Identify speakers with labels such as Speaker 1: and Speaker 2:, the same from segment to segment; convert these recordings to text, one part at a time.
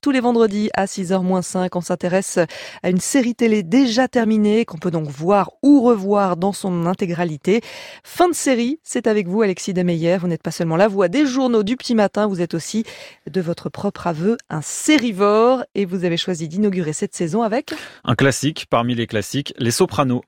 Speaker 1: tous les vendredis à 6h-5. On s'intéresse à une série télé déjà terminée qu'on peut donc voir ou revoir dans son intégralité. Fin de série, c'est avec vous Alexis Demeyer. Vous n'êtes pas seulement la voix des journaux du petit matin, vous êtes aussi de votre propre aveu un sérivore et vous avez choisi d'inaugurer cette saison avec
Speaker 2: un classique parmi les classiques, Les Sopranos.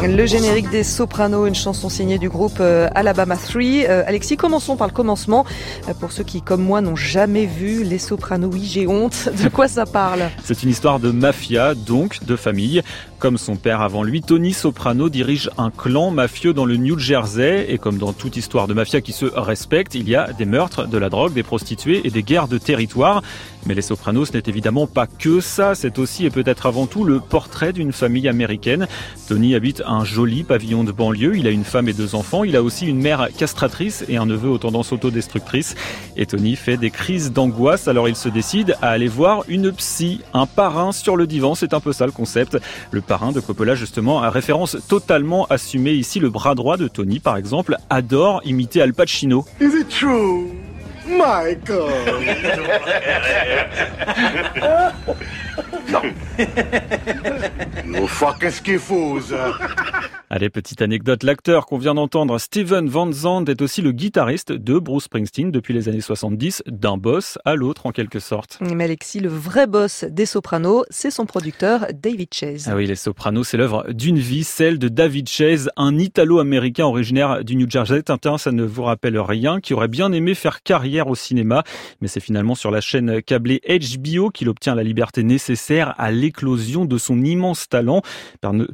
Speaker 1: Le générique des Sopranos, une chanson signée du groupe euh, Alabama 3. Euh, Alexis, commençons par le commencement. Euh, pour ceux qui, comme moi, n'ont jamais vu les Sopranos, oui, j'ai honte. De quoi ça parle?
Speaker 2: C'est une histoire de mafia, donc de famille. Comme son père avant lui, Tony Soprano dirige un clan mafieux dans le New Jersey. Et comme dans toute histoire de mafia qui se respecte, il y a des meurtres, de la drogue, des prostituées et des guerres de territoire. Mais les Sopranos, n'est évidemment pas que ça. C'est aussi et peut-être avant tout le portrait d'une famille américaine. Tony habite un joli pavillon de banlieue. Il a une femme et deux enfants. Il a aussi une mère castratrice et un neveu aux tendances autodestructrices. Et Tony fait des crises d'angoisse. Alors il se décide à aller voir une psy, un parrain sur le divan. C'est un peu ça le concept. Le parrain de Coppola, justement, a référence totalement assumée ici. Le bras droit de Tony, par exemple, adore imiter Al Pacino.
Speaker 3: Is it true? Michael. non. No fucking schifosa.
Speaker 2: Allez, petite anecdote, l'acteur qu'on vient d'entendre, Steven Van Zandt, est aussi le guitariste de Bruce Springsteen depuis les années 70, d'un boss à l'autre en quelque sorte.
Speaker 1: Mais Alexis, le vrai boss des Sopranos, c'est son producteur David Chase.
Speaker 2: Ah oui, les Sopranos, c'est l'œuvre d'une vie, celle de David Chase, un Italo-américain originaire du New Jersey. Tintin, ça ne vous rappelle rien, qui aurait bien aimé faire carrière au cinéma, mais c'est finalement sur la chaîne câblée HBO qu'il obtient la liberté nécessaire à l'éclosion de son immense talent,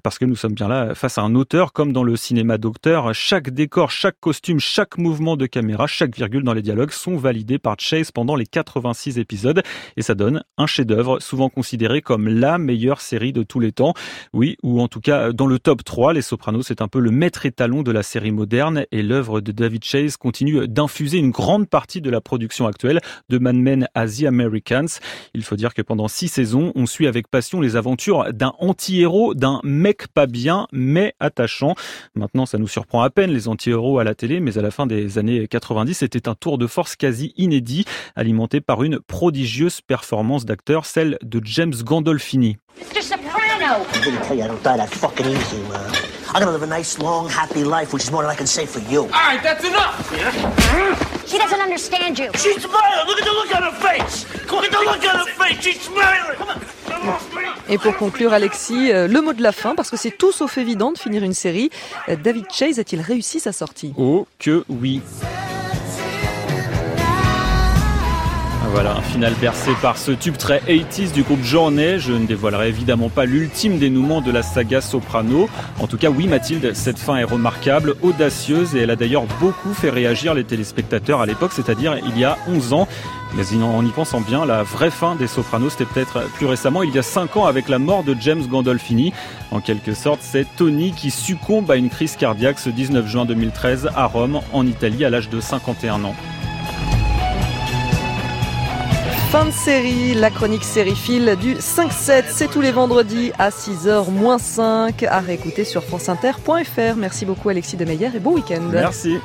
Speaker 2: parce que nous sommes bien là face à un autre comme dans le cinéma docteur, chaque décor, chaque costume, chaque mouvement de caméra, chaque virgule dans les dialogues sont validés par Chase pendant les 86 épisodes et ça donne un chef-d'œuvre souvent considéré comme la meilleure série de tous les temps. Oui, ou en tout cas dans le top 3, Les Sopranos c'est un peu le maître étalon de la série moderne et l'œuvre de David Chase continue d'infuser une grande partie de la production actuelle de Mad Men à The Americans. Il faut dire que pendant six saisons, on suit avec passion les aventures d'un anti-héros, d'un mec pas bien, mais à attachant. Maintenant, ça nous surprend à peine les anti-héros à la télé, mais à la fin des années 90, c'était un tour de force quasi inédit, alimenté par une prodigieuse performance d'acteur, celle de James Gandolfini. Mr. Soprano! I'm gonna live a nice, long, happy life, which is more than I can say for you. All right, that's enough! She doesn't understand you. She's smiling! Look at the look on her face! Look at the look on her face! She's smiling! Come
Speaker 1: on! Et pour conclure, Alexis, euh, le mot de la fin, parce que c'est tout sauf évident de finir une série. Euh, David Chase a-t-il réussi sa sortie?
Speaker 2: Oh que oui Voilà, un final percé par ce tube très 80s du groupe Journée. Je ne dévoilerai évidemment pas l'ultime dénouement de la saga Soprano. En tout cas, oui, Mathilde, cette fin est remarquable, audacieuse et elle a d'ailleurs beaucoup fait réagir les téléspectateurs à l'époque, c'est-à-dire il y a 11 ans. Mais en y pensant bien, la vraie fin des Sopranos, c'était peut-être plus récemment, il y a 5 ans, avec la mort de James Gandolfini. En quelque sorte, c'est Tony qui succombe à une crise cardiaque ce 19 juin 2013 à Rome, en Italie, à l'âge de 51 ans.
Speaker 1: Fin de série, la chronique sériephile du 5-7, c'est tous les vendredis à 6h 5 à réécouter sur franceinter.fr. Merci beaucoup Alexis Demeyer et bon week-end.
Speaker 2: Merci.